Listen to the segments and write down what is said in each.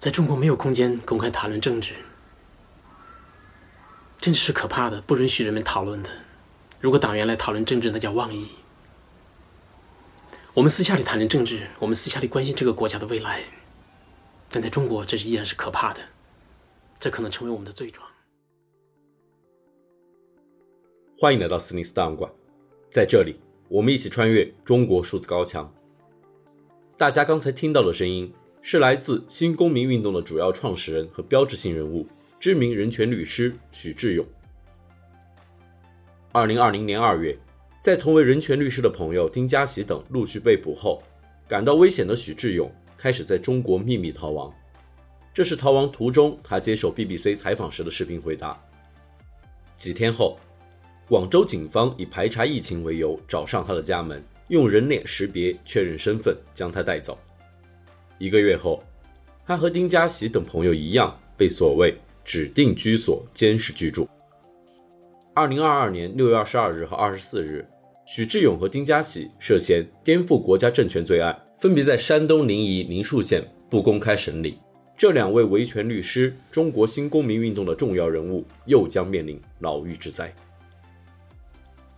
在中国没有空间公开谈论政治，政治是可怕的，不允许人们讨论的。如果党员来讨论政治，那叫妄议。我们私下里谈论政治，我们私下里关心这个国家的未来，但在中国，这是依然是可怕的，这可能成为我们的罪状。欢迎来到斯尼斯档案馆，在这里，我们一起穿越中国数字高墙。大家刚才听到的声音，是来自新公民运动的主要创始人和标志性人物，知名人权律师许志永。二零二零年二月。在同为人权律师的朋友丁家喜等陆续被捕后，感到危险的许志永开始在中国秘密逃亡。这是逃亡途中他接受 BBC 采访时的视频回答。几天后，广州警方以排查疫情为由找上他的家门，用人脸识别确认身份，将他带走。一个月后，他和丁家喜等朋友一样被所谓指定居所监视居住。二零二二年六月二十二日和二十四日，许志永和丁家喜涉嫌颠覆国家政权罪案，分别在山东临沂宁树县不公开审理。这两位维权律师、中国新公民运动的重要人物，又将面临牢狱之灾。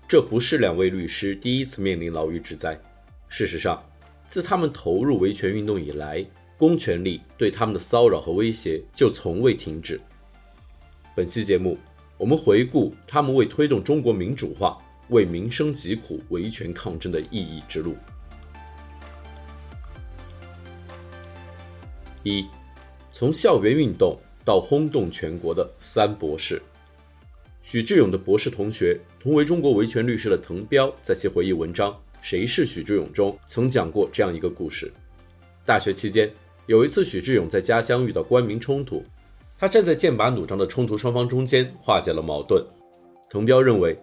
这不是两位律师第一次面临牢狱之灾。事实上，自他们投入维权运动以来，公权力对他们的骚扰和威胁就从未停止。本期节目。我们回顾他们为推动中国民主化、为民生疾苦维权抗争的意义之路。一，从校园运动到轰动全国的三博士。许志永的博士同学，同为中国维权律师的滕彪，在其回忆文章《谁是许志永》中，曾讲过这样一个故事：大学期间，有一次许志永在家乡遇到官民冲突。他站在剑拔弩张的冲突双方中间，化解了矛盾。滕彪认为，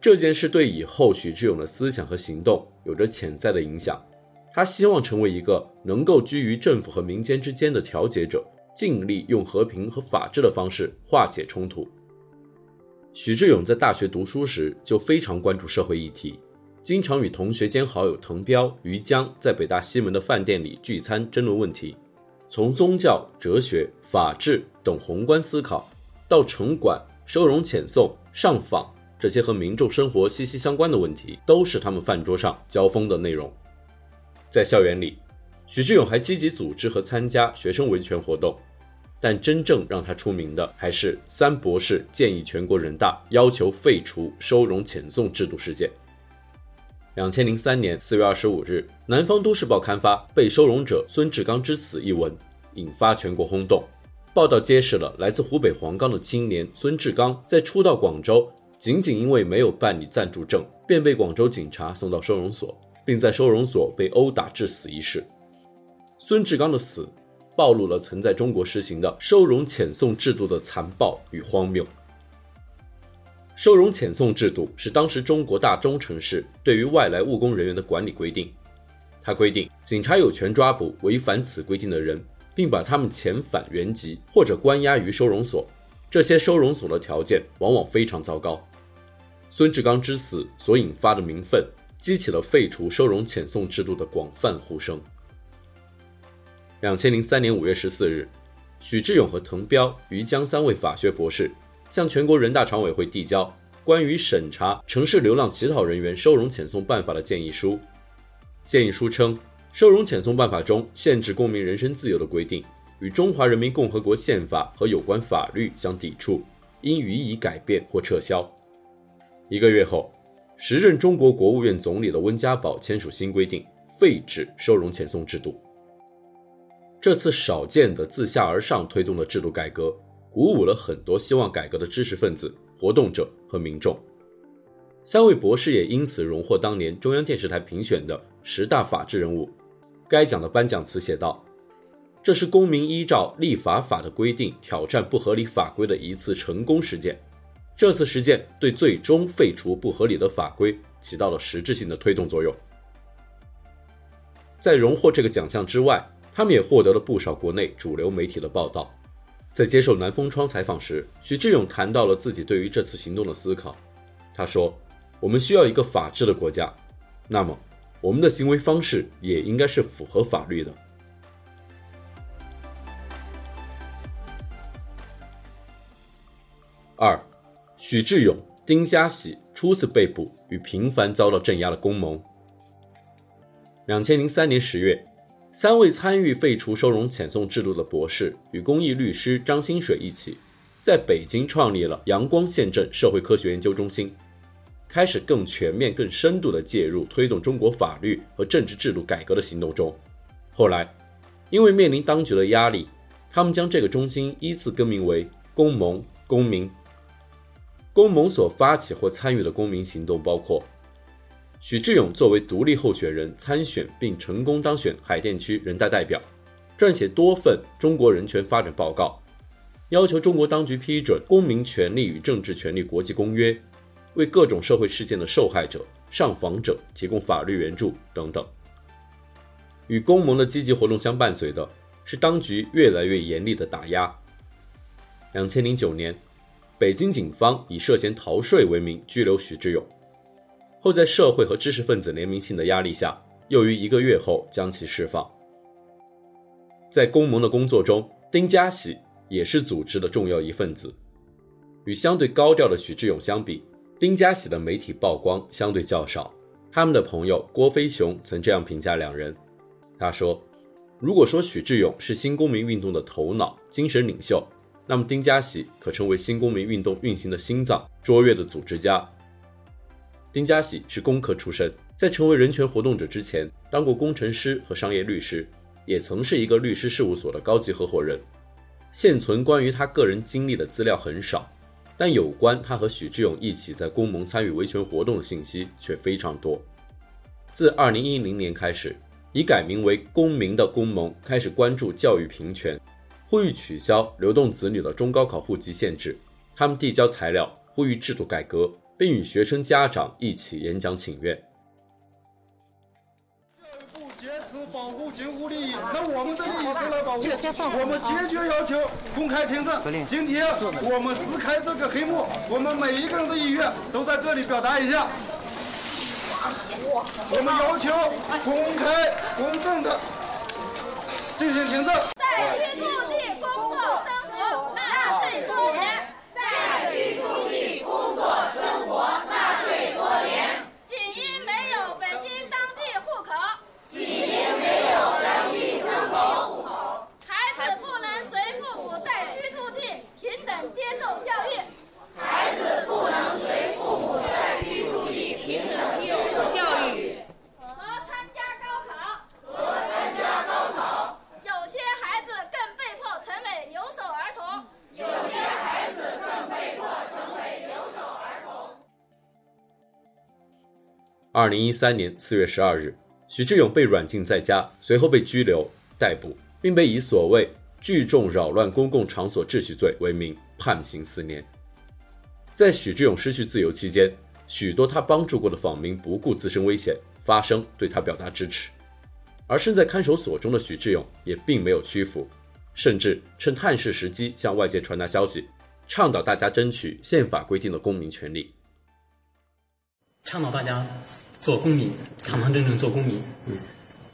这件事对以后许志永的思想和行动有着潜在的影响。他希望成为一个能够居于政府和民间之间的调解者，尽力用和平和法治的方式化解冲突。许志永在大学读书时就非常关注社会议题，经常与同学兼好友滕彪、于江在北大西门的饭店里聚餐争论问题。从宗教、哲学、法治等宏观思考，到城管、收容遣送、上访这些和民众生活息息相关的问题，都是他们饭桌上交锋的内容。在校园里，许志永还积极组织和参加学生维权活动，但真正让他出名的，还是三博士建议全国人大要求废除收容遣送制度事件。两千零三年四月二十五日，南方都市报刊发《被收容者孙志刚之死》一文，引发全国轰动。报道揭示了来自湖北黄冈的青年孙志刚在初到广州，仅仅因为没有办理暂住证，便被广州警察送到收容所，并在收容所被殴打致死一事。孙志刚的死，暴露了曾在中国实行的收容遣送制度的残暴与荒谬。收容遣送制度是当时中国大中城市对于外来务工人员的管理规定。它规定，警察有权抓捕违反此规定的人，并把他们遣返原籍或者关押于收容所。这些收容所的条件往往非常糟糕。孙志刚之死所引发的民愤，激起了废除收容遣送制度的广泛呼声。两千零三年五月十四日，许志永和滕彪、于江三位法学博士。向全国人大常委会递交关于审查城市流浪乞讨人员收容遣送办法的建议书。建议书称，收容遣送办法中限制公民人身自由的规定，与中华人民共和国宪法和有关法律相抵触，应予以改变或撤销。一个月后，时任中国国务院总理的温家宝签署新规定，废止收容遣送制度。这次少见的自下而上推动的制度改革。鼓舞了很多希望改革的知识分子、活动者和民众。三位博士也因此荣获当年中央电视台评选的十大法治人物。该奖的颁奖词写道：“这是公民依照立法法的规定挑战不合理法规的一次成功实践。这次实践对最终废除不合理的法规起到了实质性的推动作用。”在荣获这个奖项之外，他们也获得了不少国内主流媒体的报道。在接受南风窗采访时，许志勇谈到了自己对于这次行动的思考。他说：“我们需要一个法治的国家，那么我们的行为方式也应该是符合法律的。”二，许志勇、丁家喜初次被捕与频繁遭到镇压的公盟。两千零三年十月，三位参与废除收容遣送制度的博士与公益律师张新水一起，在北京创立了阳光县政社会科学研究中心，开始更全面、更深度的介入推动中国法律和政治制度改革的行动中。后来，因为面临当局的压力，他们将这个中心依次更名为公盟、公民。公盟所发起或参与的公民行动包括。许志勇作为独立候选人参选并成功当选海淀区人大代表，撰写多份中国人权发展报告，要求中国当局批准《公民权利与政治权利国际公约》，为各种社会事件的受害者、上访者提供法律援助等等。与公盟的积极活动相伴随的是当局越来越严厉的打压。两千零九年，北京警方以涉嫌逃税为名拘留许志勇。后在社会和知识分子联名信的压力下，又于一个月后将其释放。在公盟的工作中，丁家喜也是组织的重要一份子。与相对高调的许志永相比，丁家喜的媒体曝光相对较少。他们的朋友郭飞雄曾这样评价两人：他说，如果说许志永是新公民运动的头脑、精神领袖，那么丁家喜可称为新公民运动运行的心脏、卓越的组织家。丁家喜是工科出身，在成为人权活动者之前，当过工程师和商业律师，也曾是一个律师事务所的高级合伙人。现存关于他个人经历的资料很少，但有关他和许志永一起在公盟参与维权活动的信息却非常多。自2010年开始，已改名为公民的公盟开始关注教育平权，呼吁取消流动子女的中高考户籍限制。他们递交材料，呼吁制度改革。并与学生家长一起演讲请愿。教育部坚持保护京沪利益，那我们的利益是来保护。我们坚决要求公开听证。今天我们撕开这个黑幕，我们每一个人的意愿都在这里表达一下。我们要求公开、公正的进行听证。在居住地工作生活纳税多年。在居住地工作生活纳税多年，仅因没有北京当地户口，仅因没有当地户口，孩子不能随父母在居住地平等接受教育，孩子不能随父母在居住地平等接受教育。二零一三年四月十二日，许志永被软禁在家，随后被拘留、逮捕，并被以所谓聚众扰乱公共场所秩序罪为名判刑四年。在许志永失去自由期间，许多他帮助过的访民不顾自身危险，发声对他表达支持。而身在看守所中的许志永也并没有屈服，甚至趁探视时机向外界传达消息，倡导大家争取宪法规定的公民权利，倡导大家。做公民，堂堂正正做公民，嗯，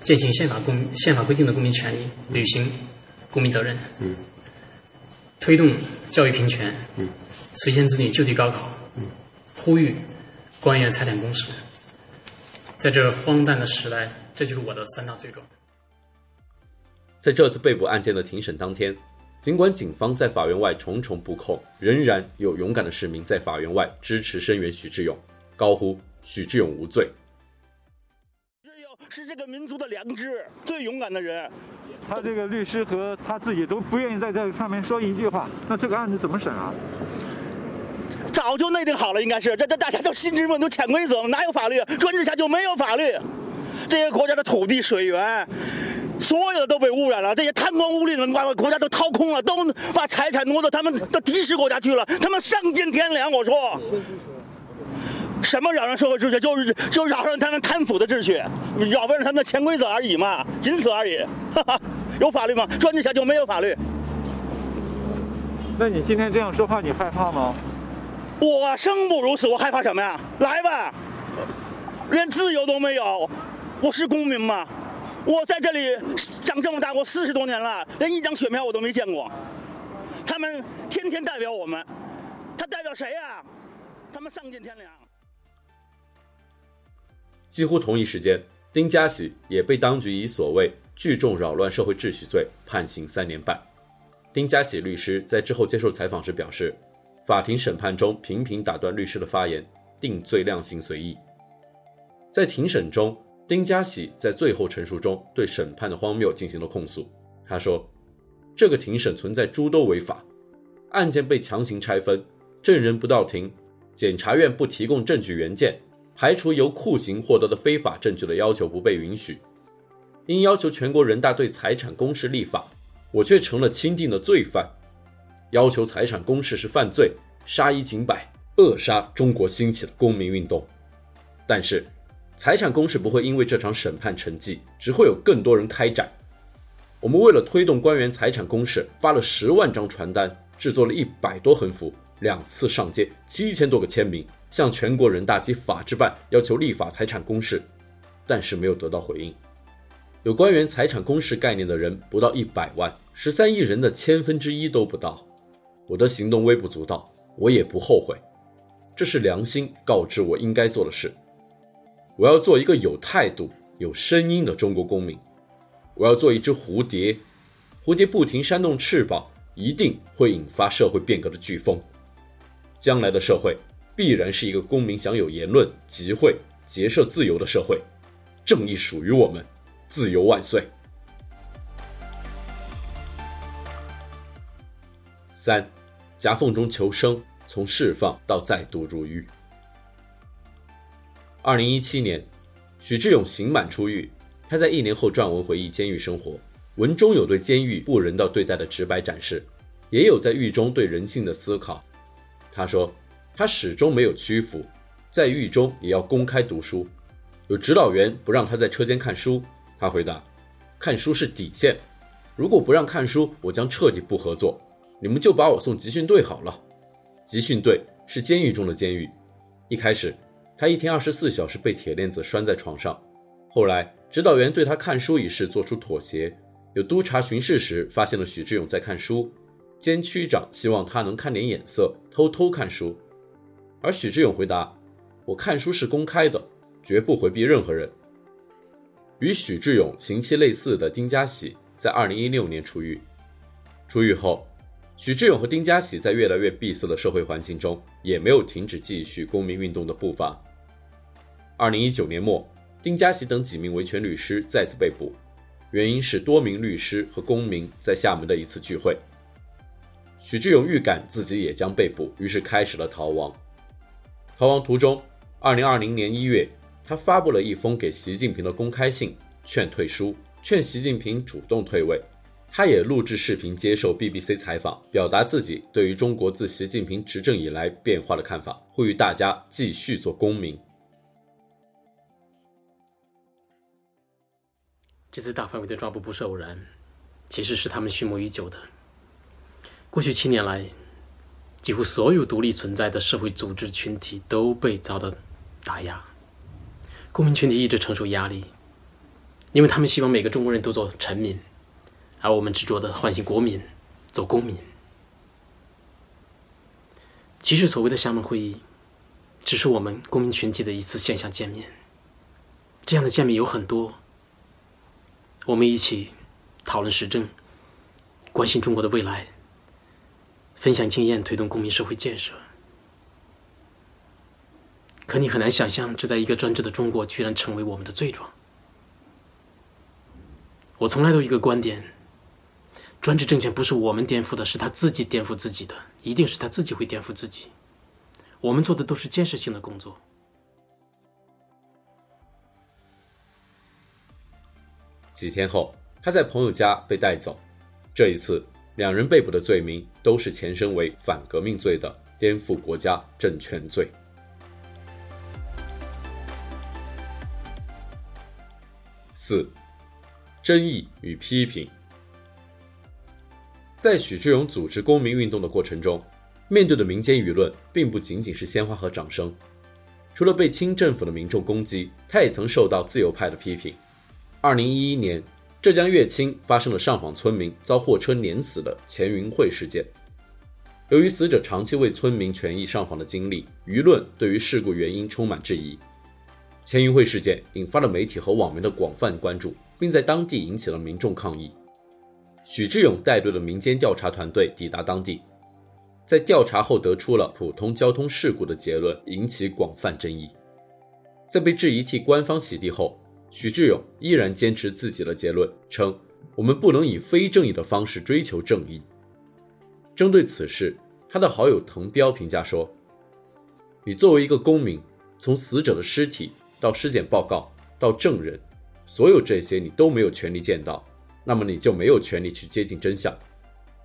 践行宪法公宪法规定的公民权利，履行公民责任，嗯，推动教育平权，嗯，实现子女就地高考，嗯，呼吁官员财产公示，在这荒诞的时代，这就是我的三大罪状。在这次被捕案件的庭审当天，尽管警方在法院外重重布控，仍然有勇敢的市民在法院外支持声援许志勇，高呼许志勇无罪。是这个民族的良知，最勇敢的人。他这个律师和他自己都不愿意在这上面说一句话，那这个案子怎么审啊？早就内定好了，应该是这这大家都心知肚明，都潜规则，哪有法律？专制下就没有法律。这些国家的土地、水源，所有的都被污染了。这些贪官污吏们把国家都掏空了，都把财产挪到他们的敌视国家去了。他们丧尽天良，我说。什么扰乱社会秩序，就是就扰乱他们贪腐的秩序，扰乱他们的潜规则而已嘛，仅此而已。哈哈，有法律吗？专制下就没有法律。那你今天这样说话，你害怕吗？我生不如死，我害怕什么呀？来吧，连自由都没有，我是公民吗？我在这里长这么大，我四十多年了，连一张选票我都没见过。他们天天代表我们。他代表谁呀？他们丧尽天良。几乎同一时间，丁家喜也被当局以所谓聚众扰乱社会秩序罪判刑三年半。丁家喜律师在之后接受采访时表示，法庭审判中频频打断律师的发言，定罪量刑随意。在庭审中，丁家喜在最后陈述中对审判的荒谬进行了控诉。他说：“这个庭审存在诸多违法，案件被强行拆分，证人不到庭，检察院不提供证据原件，排除由酷刑获得的非法证据的要求不被允许。因要求全国人大对财产公示立法，我却成了钦定的罪犯。要求财产公示是犯罪，杀一儆百，扼杀中国兴起的公民运动。但是。”财产公示不会因为这场审判沉寂，只会有更多人开展。我们为了推动官员财产公示，发了十万张传单，制作了一百多横幅，两次上街，七千多个签名，向全国人大及法制办要求立法财产公示，但是没有得到回应。有官员财产公示概念的人不到一百万，十三亿人的千分之一都不到。我的行动微不足道，我也不后悔，这是良心告知我应该做的事。我要做一个有态度、有声音的中国公民。我要做一只蝴蝶，蝴蝶不停扇动翅膀，一定会引发社会变革的飓风。将来的社会必然是一个公民享有言论、集会、结社自由的社会。正义属于我们，自由万岁！三，夹缝中求生，从释放到再度入狱。二零一七年，许志永刑满出狱。他在一年后撰文回忆监狱生活，文中有对监狱不人道对待的直白展示，也有在狱中对人性的思考。他说，他始终没有屈服，在狱中也要公开读书。有指导员不让他在车间看书，他回答：“看书是底线，如果不让看书，我将彻底不合作。你们就把我送集训队好了。”集训队是监狱中的监狱。一开始。他一天二十四小时被铁链子拴在床上，后来指导员对他看书一事做出妥协。有督察巡视时发现了许志永在看书，监区长希望他能看点眼色，偷偷看书。而许志永回答：“我看书是公开的，绝不回避任何人。”与许志永刑期类似的丁家喜在二零一六年出狱。出狱后，许志永和丁家喜在越来越闭塞的社会环境中，也没有停止继续公民运动的步伐。二零一九年末，丁家喜等几名维权律师再次被捕，原因是多名律师和公民在厦门的一次聚会。许志永预感自己也将被捕，于是开始了逃亡。逃亡途中，二零二零年一月，他发布了一封给习近平的公开信，劝退书，劝习近平主动退位。他也录制视频接受 BBC 采访，表达自己对于中国自习近平执政以来变化的看法，呼吁大家继续做公民。这次大范围的抓捕不是偶然，其实是他们蓄谋已久的。过去七年来，几乎所有独立存在的社会组织群体都被遭到打压，公民群体一直承受压力，因为他们希望每个中国人都做臣民，而我们执着的唤醒国民做公民。其实所谓的厦门会议，只是我们公民群体的一次线下见面，这样的见面有很多。我们一起讨论时政，关心中国的未来，分享经验，推动公民社会建设。可你很难想象，这在一个专制的中国，居然成为我们的罪状。我从来都一个观点：专制政权不是我们颠覆的，是他自己颠覆自己的，一定是他自己会颠覆自己。我们做的都是建设性的工作。几天后，他在朋友家被带走。这一次，两人被捕的罪名都是前身为反革命罪的颠覆国家政权罪。四、争议与批评。在许志永组织公民运动的过程中，面对的民间舆论并不仅仅是鲜花和掌声。除了被清政府的民众攻击，他也曾受到自由派的批评。二零一一年，浙江乐清发生了上访村民遭货车碾死的钱云会事件。由于死者长期为村民权益上访的经历，舆论对于事故原因充满质疑。钱云会事件引发了媒体和网民的广泛关注，并在当地引起了民众抗议。许志勇带队的民间调查团队抵达当地，在调查后得出了普通交通事故的结论，引起广泛争议。在被质疑替官方洗地后，许志勇依然坚持自己的结论，称：“我们不能以非正义的方式追求正义。”针对此事，他的好友滕彪评价说：“你作为一个公民，从死者的尸体到尸检报告到证人，所有这些你都没有权利见到，那么你就没有权利去接近真相。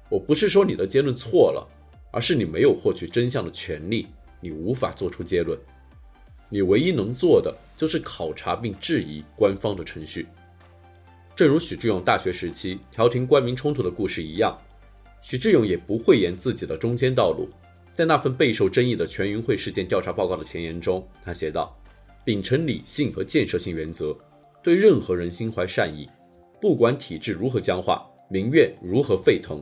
我不是说你的结论错了，而是你没有获取真相的权利，你无法做出结论。你唯一能做的就是考察并质疑官方的程序。正如许志永大学时期调停官民冲突的故事一样。”许志永也不讳言自己的中间道路，在那份备受争议的全运会事件调查报告的前言中，他写道：“秉承理性和建设性原则，对任何人心怀善意，不管体制如何僵化，民怨如何沸腾，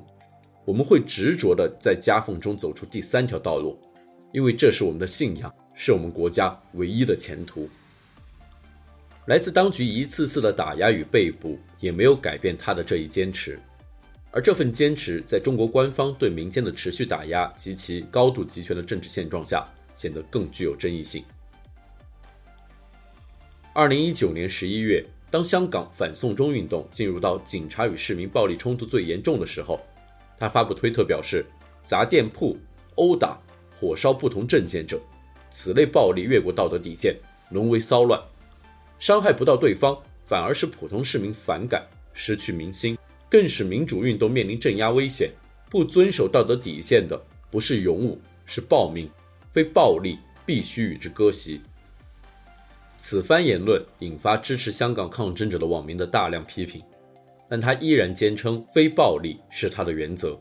我们会执着地在夹缝中走出第三条道路，因为这是我们的信仰，是我们国家唯一的前途。”来自当局一次次的打压与被捕，也没有改变他的这一坚持。而这份坚持，在中国官方对民间的持续打压及其高度集权的政治现状下，显得更具有争议性。二零一九年十一月，当香港反送中运动进入到警察与市民暴力冲突最严重的时候，他发布推特表示：“砸店铺、殴打、火烧不同证件者，此类暴力越过道德底线，沦为骚乱，伤害不到对方，反而使普通市民反感，失去民心。”更使民主运动面临镇压危险。不遵守道德底线的，不是勇武，是暴民。非暴力，必须与之割席。此番言论引发支持香港抗争者的网民的大量批评，但他依然坚称非暴力是他的原则。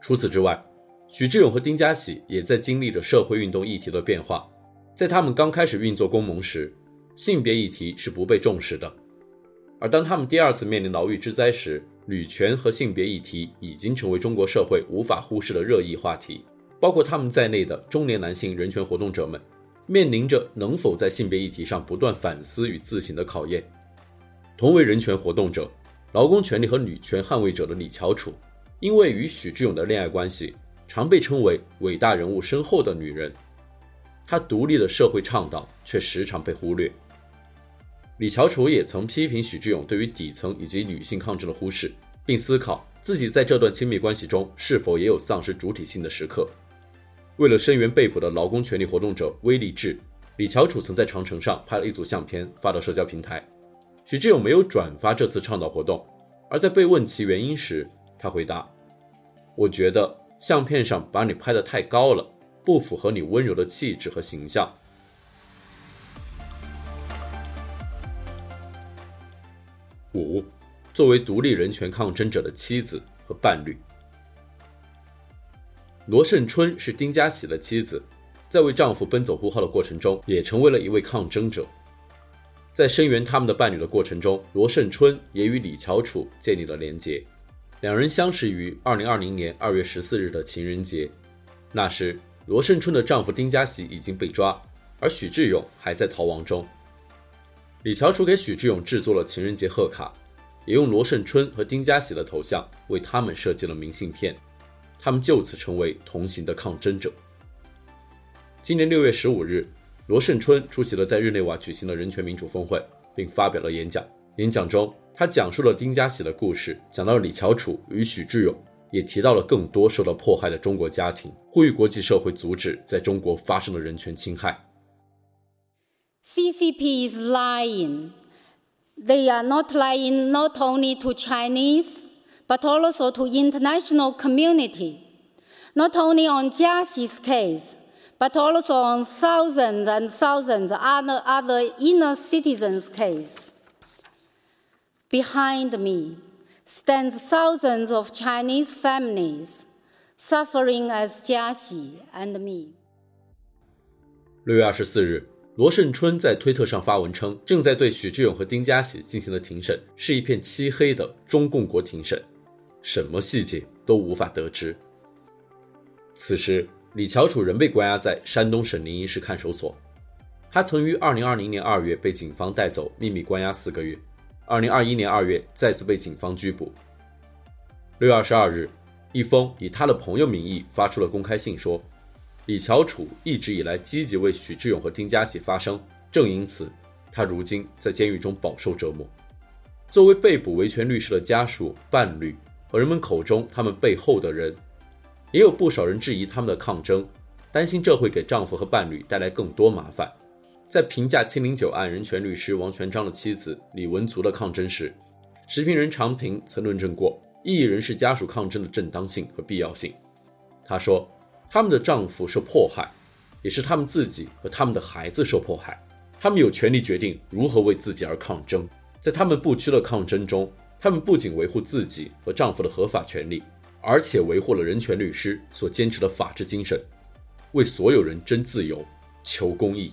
除此之外，许志永和丁家喜也在经历着社会运动议题的变化。在他们刚开始运作公盟时，性别议题是不被重视的。而当他们第二次面临牢狱之灾时，女权和性别议题已经成为中国社会无法忽视的热议话题。包括他们在内的中年男性人权活动者们，面临着能否在性别议题上不断反思与自省的考验。同为人权活动者、劳工权利和女权捍卫者的李翘楚，因为与许志永的恋爱关系，常被称为伟大人物身后的女人。她独立的社会倡导却时常被忽略。李翘楚也曾批评许志永对于底层以及女性抗争的忽视，并思考自己在这段亲密关系中是否也有丧失主体性的时刻。为了声援被捕的劳工权利活动者威利志，李翘楚曾在长城上拍了一组相片发到社交平台。许志永没有转发这次倡导活动，而在被问其原因时，他回答：“我觉得相片上把你拍得太高了，不符合你温柔的气质和形象。”五，作为独立人权抗争者的妻子和伴侣，罗胜春是丁家喜的妻子，在为丈夫奔走呼号的过程中，也成为了一位抗争者。在声援他们的伴侣的过程中，罗胜春也与李翘楚建立了连结。两人相识于二零二零年二月十四日的情人节，那时罗胜春的丈夫丁家喜已经被抓，而许志勇还在逃亡中。李翘楚给许志勇制作了情人节贺卡，也用罗胜春和丁家喜的头像为他们设计了明信片，他们就此成为同行的抗争者。今年六月十五日，罗胜春出席了在日内瓦举行的人权民主峰会，并发表了演讲。演讲中，他讲述了丁家喜的故事，讲到了李翘楚与许志永，也提到了更多受到迫害的中国家庭，呼吁国际社会阻止在中国发生的人权侵害。CCP is lying. They are not lying not only to Chinese, but also to international community. Not only on Jia Xi's case, but also on thousands and thousands other other inner citizens' case. Behind me stands thousands of Chinese families suffering as Jia Xi and me. 六月二十四日。罗胜春在推特上发文称，正在对许志永和丁家喜进行的庭审是一片漆黑的中共国庭审，什么细节都无法得知。此时，李翘楚仍被关押在山东省临沂市看守所。他曾于2020年2月被警方带走，秘密关押四个月。2021年2月再次被警方拘捕。6月22日，一封以他的朋友名义发出了公开信说，李翘楚一直以来积极为许志永和丁家喜发声，正因此，他如今在监狱中饱受折磨。作为被捕维权律师的家属、伴侣和人们口中他们背后的人，也有不少人质疑他们的抗争，担心这会给丈夫和伴侣带来更多麻烦。在评价七零九案人权律师王全璋的妻子李文足的抗争时，时评人常平曾论证过异议人士家属抗争的正当性和必要性。他说。他们的丈夫受迫害，也是他们自己和他们的孩子受迫害。他们有权利决定如何为自己而抗争。在他们不屈的抗争中，他们不仅维护自己和丈夫的合法权利，而且维护了人权律师所坚持的法治精神，为所有人争自由、求公义。